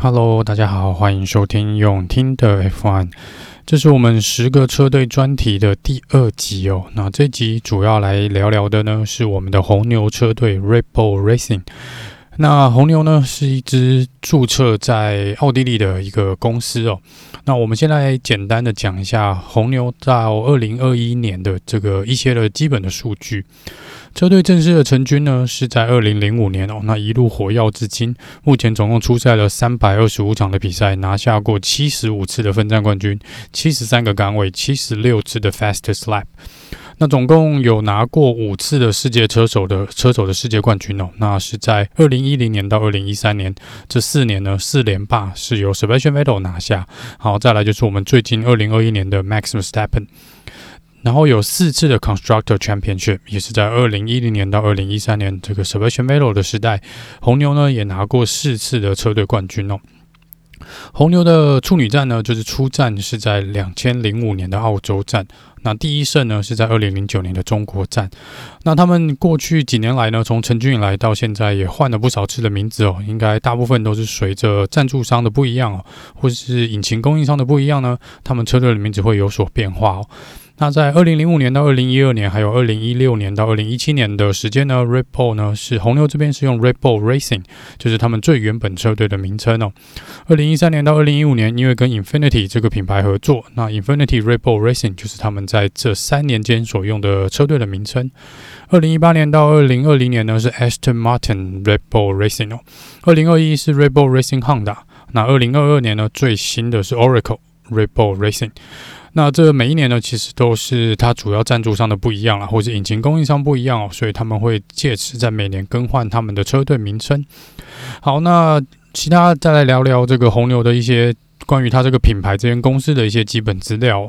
Hello，大家好，欢迎收听永听的 F1，这是我们十个车队专题的第二集哦。那这集主要来聊聊的呢，是我们的红牛车队 Ripple Racing。那红牛呢，是一支注册在奥地利的一个公司哦。那我们先来简单的讲一下红牛到二零二一年的这个一些的基本的数据。车队正式的成军呢，是在二零零五年哦，那一路火药至今，目前总共出赛了三百二十五场的比赛，拿下过七十五次的分站冠军，七十三个杆位，七十六次的 fastest lap，那总共有拿过五次的世界车手的车手的世界冠军哦，那是在二零一零年到二零一三年这四年呢，四连霸是由 Sebastian Vettel 拿下，好，再来就是我们最近二零二一年的 Max Verstappen。然后有四次的 Constructor Championship，也是在二零一零年到二零一三年这个 Sebastian Vettel 的时代，红牛呢也拿过四次的车队冠军哦。红牛的处女战呢，就是初战是在两千零五年的澳洲站，那第一胜呢是在二零零九年的中国站。那他们过去几年来呢，从成军以来到现在也换了不少次的名字哦，应该大部分都是随着赞助商的不一样哦，或是引擎供应商的不一样呢，他们车队的名字会有所变化哦。那在二零零五年到二零一二年，还有二零一六年到二零一七年的时间呢，Red Bull 呢是红牛这边是用 Red Bull Racing，就是他们最原本车队的名称哦。二零一三年到二零一五年，因为跟 Infinity 这个品牌合作，那 Infinity Red Bull Racing 就是他们在这三年间所用的车队的名称。二零一八年到二零二零年呢是 Aston Martin Red Bull Racing 哦。二零二一是 Red Bull Racing Honda，那二零二二年呢最新的是 Oracle Red Bull Racing。那这每一年呢，其实都是它主要赞助商的不一样啦，或者引擎供应商不一样哦，所以他们会借此在每年更换他们的车队名称。好，那其他再来聊聊这个红牛的一些关于它这个品牌这间公司的一些基本资料。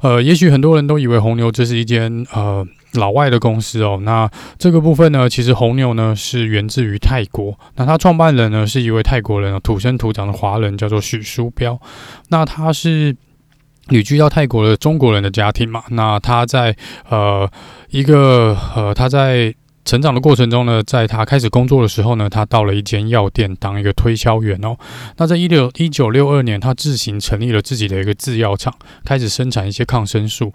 呃，也许很多人都以为红牛这是一间呃老外的公司哦。那这个部分呢，其实红牛呢是源自于泰国，那它创办人呢是一位泰国人，土生土长的华人，叫做许书标。那他是。旅居到泰国的中国人的家庭嘛，那他在呃一个呃他在成长的过程中呢，在他开始工作的时候呢，他到了一间药店当一个推销员哦。那在一六一九六二年，他自行成立了自己的一个制药厂，开始生产一些抗生素。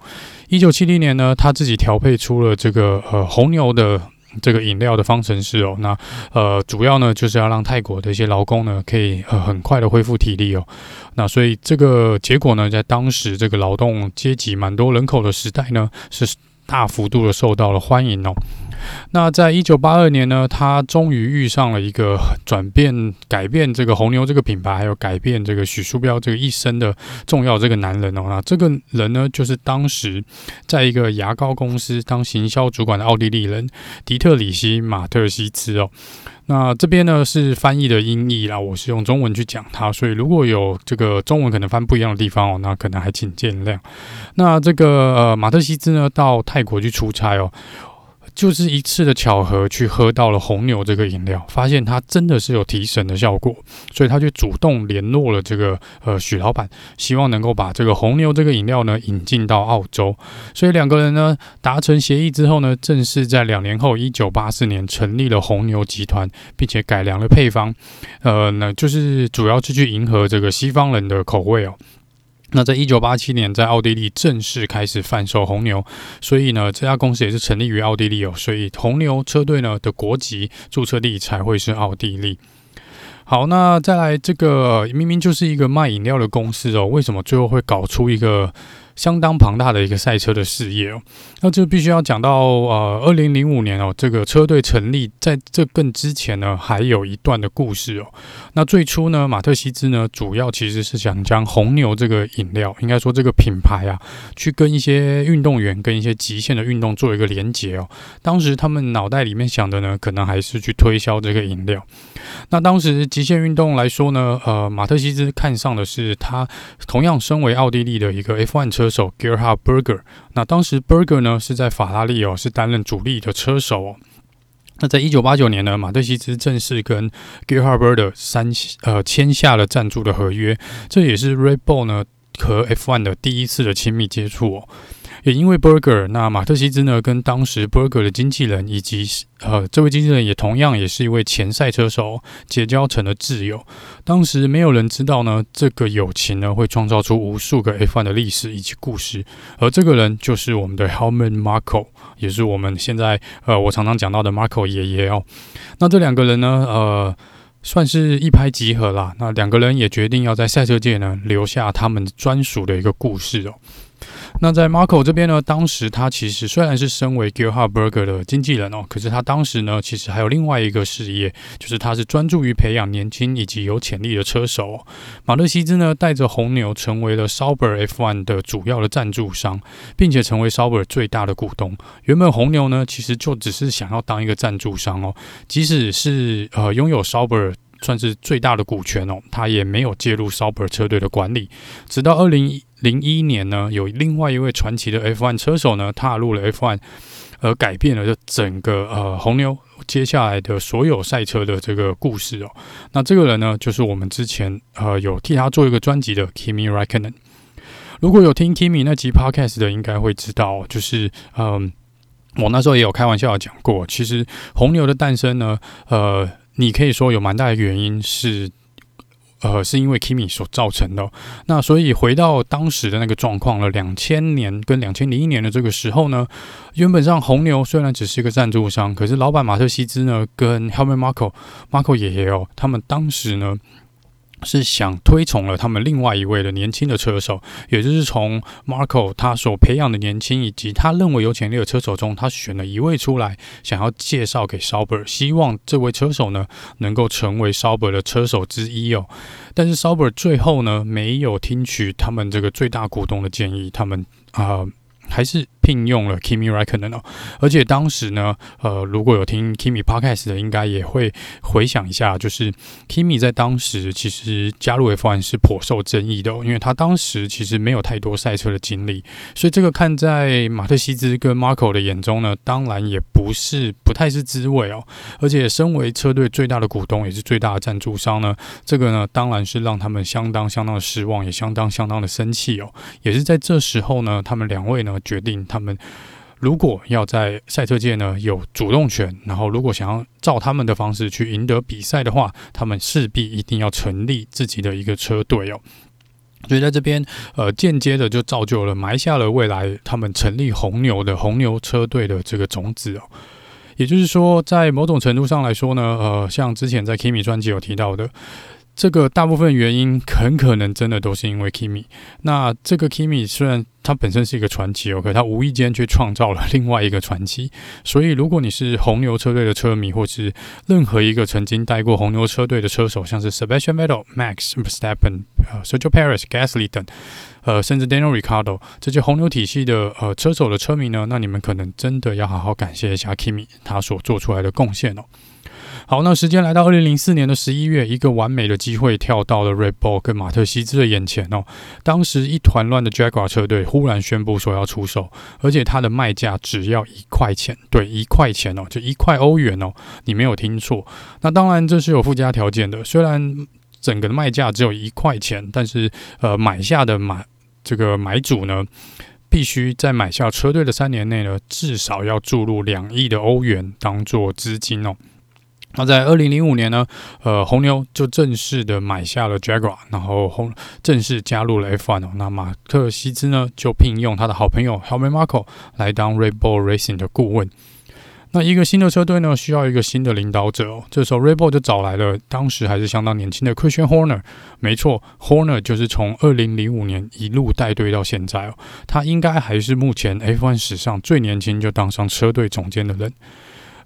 一九七零年呢，他自己调配出了这个呃红牛的。这个饮料的方程式哦，那呃主要呢就是要让泰国的一些劳工呢可以呃很快的恢复体力哦，那所以这个结果呢，在当时这个劳动阶级蛮多人口的时代呢，是大幅度的受到了欢迎哦。那在一九八二年呢，他终于遇上了一个转变、改变这个红牛这个品牌，还有改变这个许书标这个一生的重要这个男人哦。那这个人呢，就是当时在一个牙膏公司当行销主管的奥地利人迪特里希·马特西兹哦。那这边呢是翻译的音译啦，我是用中文去讲它，所以如果有这个中文可能翻不一样的地方哦，那可能还请见谅。那这个呃马特西兹呢到泰国去出差哦。就是一次的巧合，去喝到了红牛这个饮料，发现它真的是有提神的效果，所以他就主动联络了这个呃许老板，希望能够把这个红牛这个饮料呢引进到澳洲。所以两个人呢达成协议之后呢，正式在两年后，一九八四年成立了红牛集团，并且改良了配方，呃，那就是主要是去迎合这个西方人的口味哦。那在一九八七年，在奥地利正式开始贩售红牛，所以呢，这家公司也是成立于奥地利哦，所以红牛车队呢的国籍注册地才会是奥地利。好，那再来这个明明就是一个卖饮料的公司哦，为什么最后会搞出一个？相当庞大的一个赛车的事业哦，那这必须要讲到呃，二零零五年哦，这个车队成立，在这更之前呢，还有一段的故事哦。那最初呢，马特西兹呢，主要其实是想将红牛这个饮料，应该说这个品牌啊，去跟一些运动员、跟一些极限的运动做一个连接哦。当时他们脑袋里面想的呢，可能还是去推销这个饮料。那当时极限运动来说呢，呃，马特西兹看上的是他同样身为奥地利的一个 F1 车。手 Gerhard Berger，那当时 Berger 呢是在法拉利哦，是担任主力的车手哦。那在一九八九年呢，马特西兹正式跟 Gerhard Berger 三呃签下了赞助的合约，这也是 Red Bull 呢和 F1 的第一次的亲密接触哦。也因为 Berger，那马特西兹呢，跟当时 Berger 的经纪人以及呃这位经纪人也同样也是一位前赛车手，结交成了挚友。当时没有人知道呢，这个友情呢会创造出无数个 F1 的历史以及故事。而这个人就是我们的 Helmut Marko，也是我们现在呃我常常讲到的 Marko 爷爷哦。那这两个人呢，呃。算是一拍即合啦。那两个人也决定要在赛车界呢留下他们专属的一个故事哦。那在 Marko 这边呢，当时他其实虽然是身为 Gerhard Berger 的经纪人哦，可是他当时呢其实还有另外一个事业，就是他是专注于培养年轻以及有潜力的车手哦。马特西兹呢带着红牛成为了 Sauber F1 的主要的赞助商，并且成为 Sauber 最大的股东。原本红牛呢其实就只是想要当一个赞助商哦，即使是呃拥有 Sauber 算是最大的股权哦，他也没有介入 Sauber 车队的管理。直到二零零一年呢，有另外一位传奇的 F1 车手呢踏入了 F1，而改变了这整个呃红牛接下来的所有赛车的这个故事哦。那这个人呢，就是我们之前呃有替他做一个专辑的 Kimi Räikkönen。如果有听 Kimi 那集 Podcast 的，应该会知道，就是嗯，我那时候也有开玩笑讲过，其实红牛的诞生呢，呃，你可以说有蛮大的原因是。呃，是因为 Kimi 所造成的。那所以回到当时的那个状况了，两千年跟两千零一年的这个时候呢，原本上红牛虽然只是一个赞助商，可是老板马特西兹呢，跟 Helmut Marko Marko 爷爷哦，他们当时呢。是想推崇了他们另外一位的年轻的车手，也就是从 Marco 他所培养的年轻以及他认为有潜力的车手中，他选了一位出来，想要介绍给 Sauber，希望这位车手呢能够成为 Sauber 的车手之一哦。但是 Sauber 最后呢没有听取他们这个最大股东的建议，他们啊。呃还是聘用了 Kimi Räikkönen 哦，而且当时呢，呃，如果有听 Kimi Podcast 的，应该也会回想一下，就是 Kimi 在当时其实加入 F1 是颇受争议的哦，因为他当时其实没有太多赛车的经历，所以这个看在马特西兹跟 Marco 的眼中呢，当然也不是不太是滋味哦，而且身为车队最大的股东，也是最大的赞助商呢，这个呢，当然是让他们相当相当的失望，也相当相当的生气哦，也是在这时候呢，他们两位呢。决定他他们如果要在赛车界呢有主动权，然后如果想要照他们的方式去赢得比赛的话，他们势必一定要成立自己的一个车队哦。所以在这边，呃，间接的就造就了埋下了未来他们成立红牛的红牛车队的这个种子哦。也就是说，在某种程度上来说呢，呃，像之前在 Kimi 专辑有提到的。这个大部分原因很可能真的都是因为 Kimi。那这个 Kimi 虽然他本身是一个传奇，OK，他无意间却创造了另外一个传奇。所以，如果你是红牛车队的车迷，或是任何一个曾经带过红牛车队的车手，像是 Sebastian Vettel、Max Verstappen、Sergio Perez、Gasly 等，呃，甚至 Daniel Ricardo 这些红牛体系的呃车手的车迷呢，那你们可能真的要好好感谢一下 Kimi 他所做出来的贡献哦。好，那时间来到二零零四年的十一月，一个完美的机会跳到了 Red Bull 跟马特西兹的眼前哦。当时一团乱的 Jaguar 车队忽然宣布说要出售，而且它的卖价只要一块钱，对，一块钱哦，就一块欧元哦，你没有听错。那当然这是有附加条件的，虽然整个的卖价只有一块钱，但是呃，买下的买这个买主呢，必须在买下车队的三年内呢，至少要注入两亿的欧元当做资金哦。那在二零零五年呢，呃，红牛就正式的买下了 Jaguar，然后红正式加入了 F1 哦。那马特西兹呢，就聘用他的好朋友 Helmut Marko 来当 Red Bull Racing 的顾问。那一个新的车队呢，需要一个新的领导者哦。这时候 Rebel 就找来了当时还是相当年轻的 Christian Horner。没错，Horner 就是从二零零五年一路带队到现在哦。他应该还是目前 F1 史上最年轻就当上车队总监的人。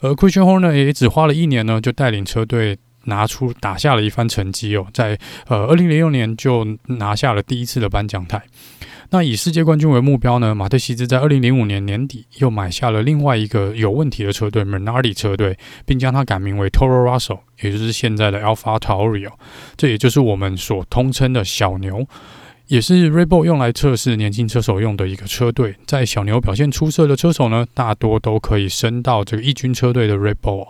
而 Christian Horner 也只花了一年呢，就带领车队拿出打下了一番成绩哦，在呃二零零六年就拿下了第一次的颁奖台。那以世界冠军为目标呢，马特西兹在二零零五年年底又买下了另外一个有问题的车队 Minardi 车队，并将它改名为 Toro Rosso，也就是现在的 Alpha Tauri 哦，这也就是我们所通称的小牛。也是 Red Bull 用来测试年轻车手用的一个车队，在小牛表现出色的车手呢，大多都可以升到这个一军车队的 Red Bull。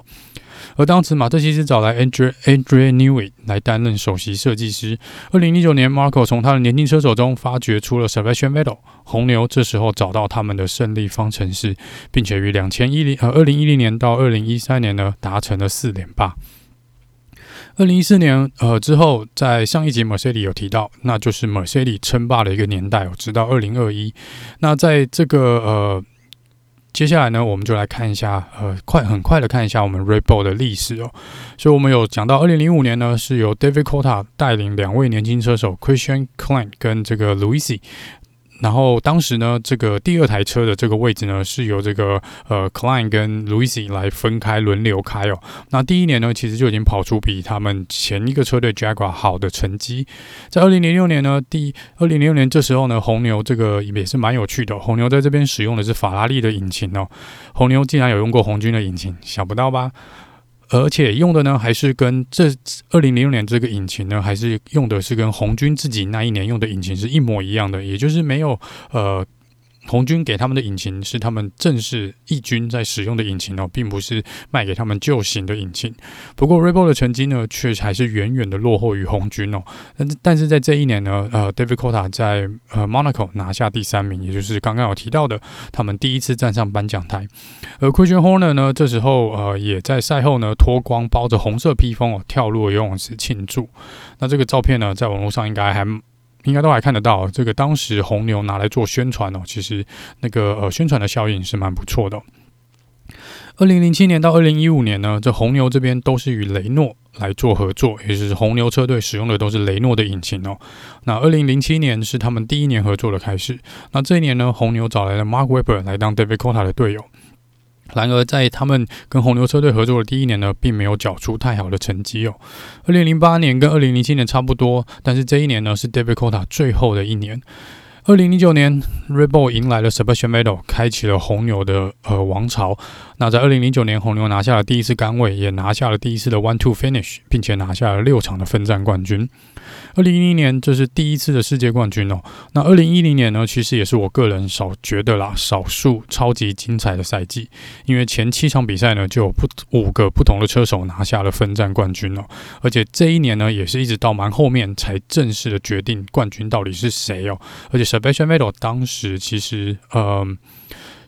而当时马特西斯找来 Andrea Andrea Newey 来担任首席设计师。二零一九年，Marco 从他的年轻车手中发掘出了 Sebastian Vettel，红牛这时候找到他们的胜利方程式，并且于两千一零呃二零一零年到二零一三年呢达成了四连霸。二零一四年，呃，之后在上一集 Mercedes 有提到，那就是 Mercedes 称霸的一个年代哦，直到二零二一。那在这个呃，接下来呢，我们就来看一下，呃，快很快的看一下我们 Red Bull 的历史哦。所以我们有讲到，二零零五年呢，是由 David Cota 带领两位年轻车手 Christian Klein 跟这个 Luisi。然后当时呢，这个第二台车的这个位置呢，是由这个呃 Klein 跟 Luisi 来分开轮流开哦。那第一年呢，其实就已经跑出比他们前一个车队 Jaguar 好的成绩。在二零零六年呢，第二零零六年这时候呢，红牛这个也是蛮有趣的。红牛在这边使用的是法拉利的引擎哦。红牛竟然有用过红军的引擎，想不到吧？而且用的呢，还是跟这二零零六年这个引擎呢，还是用的是跟红军自己那一年用的引擎是一模一样的，也就是没有呃。红军给他们的引擎是他们正式义军在使用的引擎哦，并不是卖给他们旧型的引擎。不过 Red Bull 的成绩呢，却还是远远的落后于红军哦。但但是在这一年呢，呃，David Cota 在呃 Monaco 拿下第三名，也就是刚刚有提到的，他们第一次站上颁奖台。而 Christian Horner 呢，这时候呃也在赛后呢脱光，包着红色披风哦，跳入游泳池庆祝。那这个照片呢，在网络上应该还。应该都还看得到，这个当时红牛拿来做宣传哦，其实那个呃宣传的效应是蛮不错的哦。二零零七年到二零一五年呢，这红牛这边都是与雷诺来做合作，也就是红牛车队使用的都是雷诺的引擎哦。那二零零七年是他们第一年合作的开始，那这一年呢，红牛找来了 Mark Webber 来当 David Cota 的队友。然而，在他们跟红牛车队合作的第一年呢，并没有缴出太好的成绩哦。二零零八年跟二零零七年差不多，但是这一年呢，是 davi cota 最后的一年。二零零九年，Rebel 迎来了 Sebastian Vettel，开启了红牛的呃王朝。那在二零零九年，红牛拿下了第一次杆位，也拿下了第一次的 One Two Finish，并且拿下了六场的分站冠军。二零一零年，这是第一次的世界冠军哦。那二零一零年呢，其实也是我个人少觉得啦，少数超级精彩的赛季，因为前七场比赛呢，就有不五个不同的车手拿下了分站冠军哦。而且这一年呢，也是一直到蛮后面才正式的决定冠军到底是谁哦。而且 Sebastian Vettel 当时其实呃。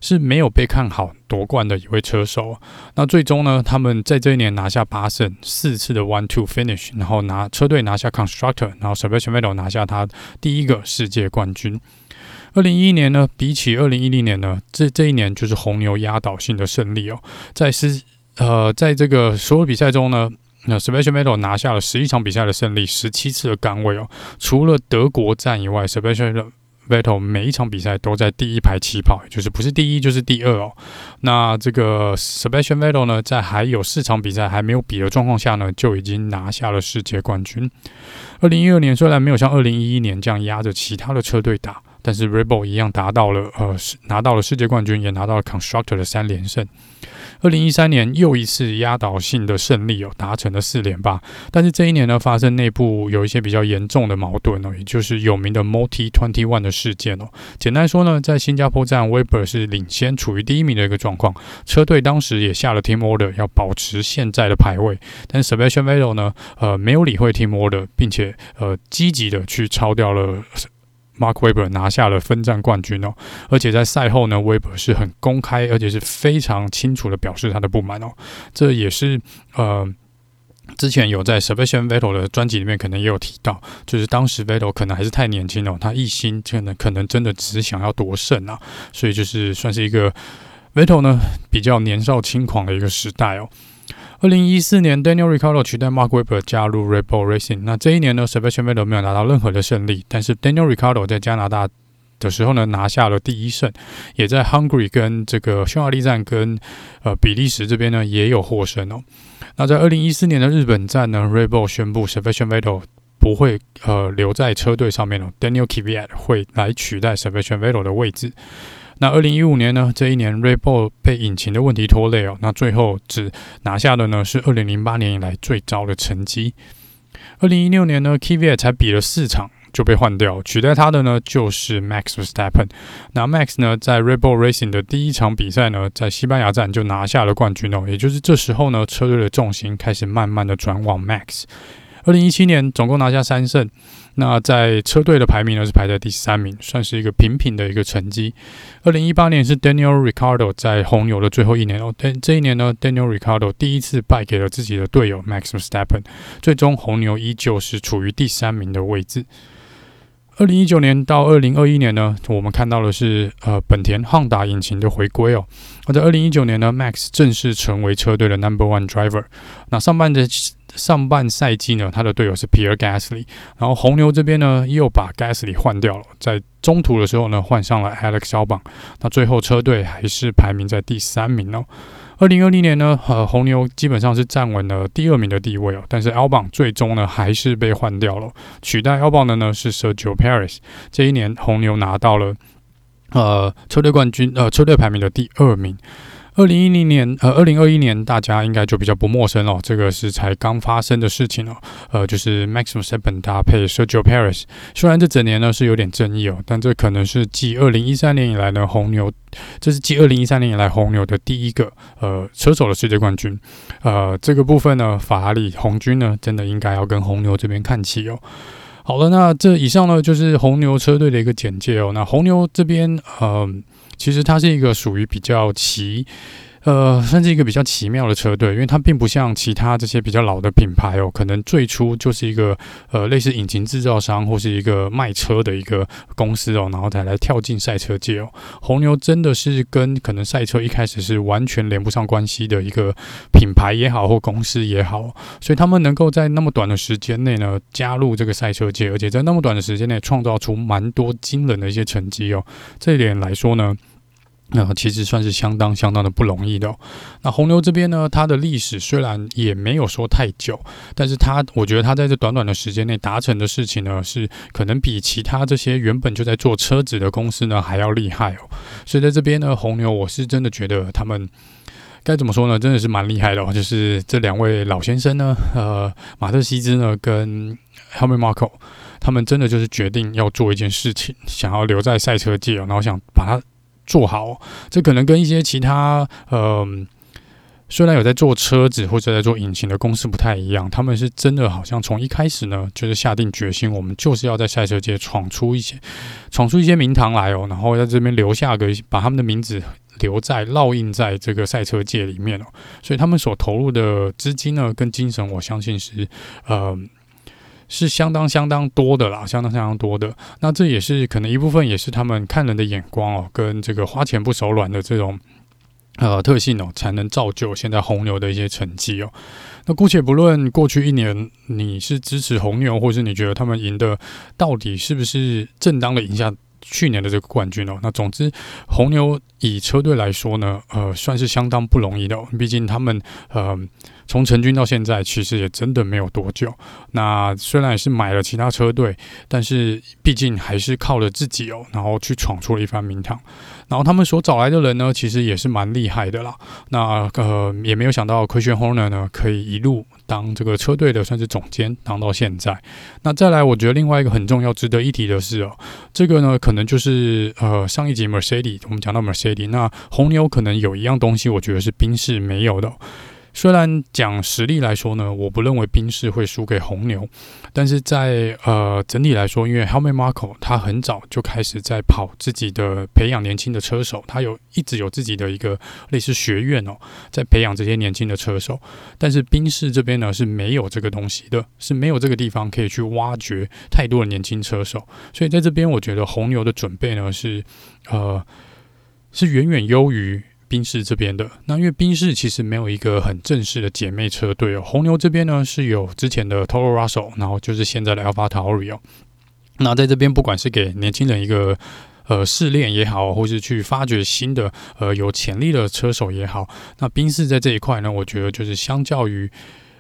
是没有被看好夺冠的一位车手。那最终呢，他们在这一年拿下八胜，四次的 One Two Finish，然后拿车队拿下 Constructor，然后 Sebastian Vettel 拿下他第一个世界冠军。二零一一年呢，比起二零一零年呢，这这一年就是红牛压倒性的胜利哦。在十呃，在这个所有比赛中呢，那 Sebastian Vettel 拿下了十一场比赛的胜利，十七次的杆位哦。除了德国站以外，Sebastian Vettel 每一场比赛都在第一排起跑，就是不是第一就是第二哦。那这个 Sebastian Vettel 呢，在还有四场比赛还没有比的状况下呢，就已经拿下了世界冠军。二零一二年虽然没有像二零一一年这样压着其他的车队打，但是 Red Bull 一样达到了呃拿到了世界冠军，也拿到了 Constructor 的三连胜。二零一三年又一次压倒性的胜利哦，达成了四连霸。但是这一年呢，发生内部有一些比较严重的矛盾哦，也就是有名的 Multi Twenty One 的事件哦。简单说呢，在新加坡站，Weber 是领先，处于第一名的一个状况。车队当时也下了 Team Order，要保持现在的排位。但是 Sebastian Vettel 呢，呃，没有理会 Team Order，并且呃积极的去超掉了。Mark Webber 拿下了分站冠军哦，而且在赛后呢，Webber 是很公开，而且是非常清楚的表示他的不满哦。这也是呃，之前有在 Sebastian Vettel 的专辑里面可能也有提到，就是当时 Vettel 可能还是太年轻哦，他一心可能可能真的只想要夺胜啊，所以就是算是一个 Vettel 呢比较年少轻狂的一个时代哦。二零一四年，Daniel r i c a r d o 取代 Mark Webber 加入 Red Bull Racing。那这一年呢，Sebastian Vettel 没有拿到任何的胜利，但是 Daniel r i c a r d o 在加拿大的时候呢，拿下了第一胜，也在 Hungary 跟这个匈牙利站跟呃比利时这边呢也有获胜哦。那在二零一四年的日本站呢，Red Bull 宣布 Sebastian Vettel 不会呃留在车队上面了，Daniel k v i a t 会来取代 Sebastian Vettel 的位置。那二零一五年呢，这一年 Red Bull 被引擎的问题拖累哦，那最后只拿下的呢是二零零八年以来最糟的成绩。二零一六年呢，Kvyat 才比了四场，就被换掉，取代他的呢就是 Max Verstappen。那 Max 呢，在 Red Bull Racing 的第一场比赛呢，在西班牙站就拿下了冠军哦。也就是这时候呢，车队的重心开始慢慢的转往 Max。二零一七年总共拿下三胜，那在车队的排名呢是排在第三名，算是一个平平的一个成绩。二零一八年是 Daniel r i c a r d o 在红牛的最后一年哦，但这一年呢，Daniel r i c a r d o 第一次败给了自己的队友 Max Verstappen，最终红牛依旧是处于第三名的位置。二零一九年到二零二一年呢，我们看到的是呃本田汉达引擎的回归哦。而在二零一九年呢，Max 正式成为车队的 Number One Driver。那上半的上半赛季呢，他的队友是 Pierre Gasly，然后红牛这边呢又把 Gasly 换掉了，在中途的时候呢换上了 Alex 小榜。那最后车队还是排名在第三名哦。二零二零年呢，呃，红牛基本上是站稳了第二名的地位哦，但是 Albon 最终呢还是被换掉了，取代 Albon 的呢是 Sergio Paris。这一年红牛拿到了呃车队冠军，呃车队排名的第二名。二零一零年，呃，二零二一年，大家应该就比较不陌生了。这个是才刚发生的事情哦。呃，就是 Max Verstappen 搭配 Sergio Perez。虽然这整年呢是有点争议哦，但这可能是继二零一三年以来呢红牛，这是继二零一三年以来红牛的第一个呃车手的世界冠军。呃，这个部分呢，法拉利红军呢，真的应该要跟红牛这边看齐哦。好了，那这以上呢就是红牛车队的一个简介哦。那红牛这边，呃。其实它是一个属于比较奇，呃，算是一个比较奇妙的车队，因为它并不像其他这些比较老的品牌哦，可能最初就是一个呃类似引擎制造商或是一个卖车的一个公司哦，然后才来跳进赛车界哦。红牛真的是跟可能赛车一开始是完全连不上关系的一个品牌也好或公司也好，所以他们能够在那么短的时间内呢加入这个赛车界，而且在那么短的时间内创造出蛮多惊人的一些成绩哦，这一点来说呢。那、其实算是相当相当的不容易的。那红牛这边呢，它的历史虽然也没有说太久，但是它我觉得它在这短短的时间内达成的事情呢，是可能比其他这些原本就在做车子的公司呢还要厉害哦。所以在这边呢，红牛我是真的觉得他们该怎么说呢，真的是蛮厉害的哦。就是这两位老先生呢，呃，马特西兹呢跟 Helmut Marko，他们真的就是决定要做一件事情，想要留在赛车界哦，然后想把它。做好，这可能跟一些其他呃，虽然有在做车子或者在做引擎的公司不太一样，他们是真的好像从一开始呢，就是下定决心，我们就是要在赛车界闯出一些，闯出一些名堂来哦，然后在这边留下个，把他们的名字留在烙印在这个赛车界里面哦，所以他们所投入的资金呢，跟精神，我相信是呃。是相当相当多的啦，相当相当多的。那这也是可能一部分，也是他们看人的眼光哦，跟这个花钱不手软的这种呃特性哦，才能造就现在红牛的一些成绩哦。那姑且不论过去一年你是支持红牛，或是你觉得他们赢的到底是不是正当的赢下去年的这个冠军哦。那总之，红牛以车队来说呢，呃，算是相当不容易的。毕竟他们呃。从成军到现在，其实也真的没有多久。那虽然也是买了其他车队，但是毕竟还是靠了自己哦，然后去闯出了一番名堂。然后他们所找来的人呢，其实也是蛮厉害的啦。那呃，也没有想到科宣霍纳呢，可以一路当这个车队的算是总监，当到现在。那再来，我觉得另外一个很重要、值得一提的是哦，这个呢，可能就是呃，上一集 Mercedes 我们讲到 Mercedes，那红牛可能有一样东西，我觉得是宾士没有的。虽然讲实力来说呢，我不认为宾士会输给红牛，但是在呃整体来说，因为 Helmut Marko 他很早就开始在跑自己的培养年轻的车手，他有一直有自己的一个类似学院哦，在培养这些年轻的车手。但是宾士这边呢是没有这个东西的，是没有这个地方可以去挖掘太多的年轻车手，所以在这边我觉得红牛的准备呢是呃是远远优于。宾士这边的，那因为宾士其实没有一个很正式的姐妹车队哦。红牛这边呢是有之前的 Toro Rosso，然后就是现在的 AlphaTauri 哦。那在这边不管是给年轻人一个呃试炼也好，或是去发掘新的呃有潜力的车手也好，那宾士在这一块呢，我觉得就是相较于。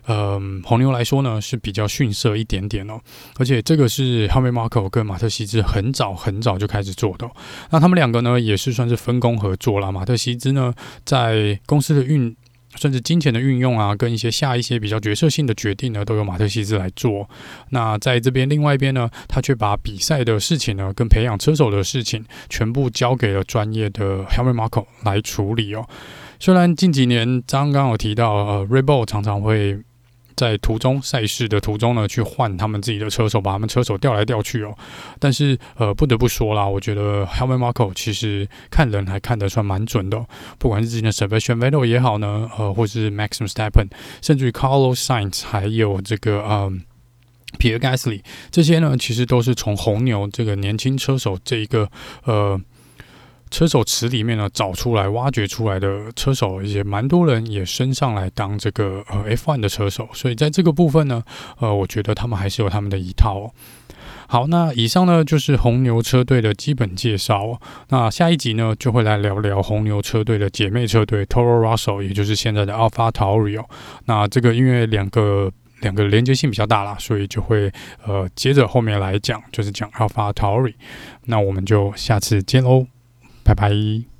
呃，红牛来说呢是比较逊色一点点哦，而且这个是 Helmut Marko 跟马特西兹很早很早就开始做的。那他们两个呢也是算是分工合作啦。马特西兹呢在公司的运甚至金钱的运用啊，跟一些下一些比较决策性的决定呢，都由马特西兹来做。那在这边另外一边呢，他却把比赛的事情呢，跟培养车手的事情，全部交给了专业的 Helmut Marko 来处理哦。虽然近几年刚刚有提到，呃 Rebel 常常会。在途中赛事的途中呢，去换他们自己的车手，把他们车手调来调去哦。但是呃，不得不说啦，我觉得 Helmut Marko 其实看人还看得算蛮准的。不管是之前的 Sebastian v e t t e 也好呢，呃，或是 Max Verstappen，甚至于 Carlos Sainz，还有这个呃 Pierre Gasly，这些呢，其实都是从红牛这个年轻车手这一个呃。车手池里面呢，找出来、挖掘出来的车手，也蛮多人也升上来当这个呃 F1 的车手，所以在这个部分呢，呃，我觉得他们还是有他们的一套哦。好，那以上呢就是红牛车队的基本介绍。那下一集呢，就会来聊聊红牛车队的姐妹车队 Toro Rosso，也就是现在的 Alpha Tauri。那这个因为两个两个连接性比较大啦，所以就会呃接着后面来讲，就是讲 Alpha Tauri。那我们就下次见喽。拜拜。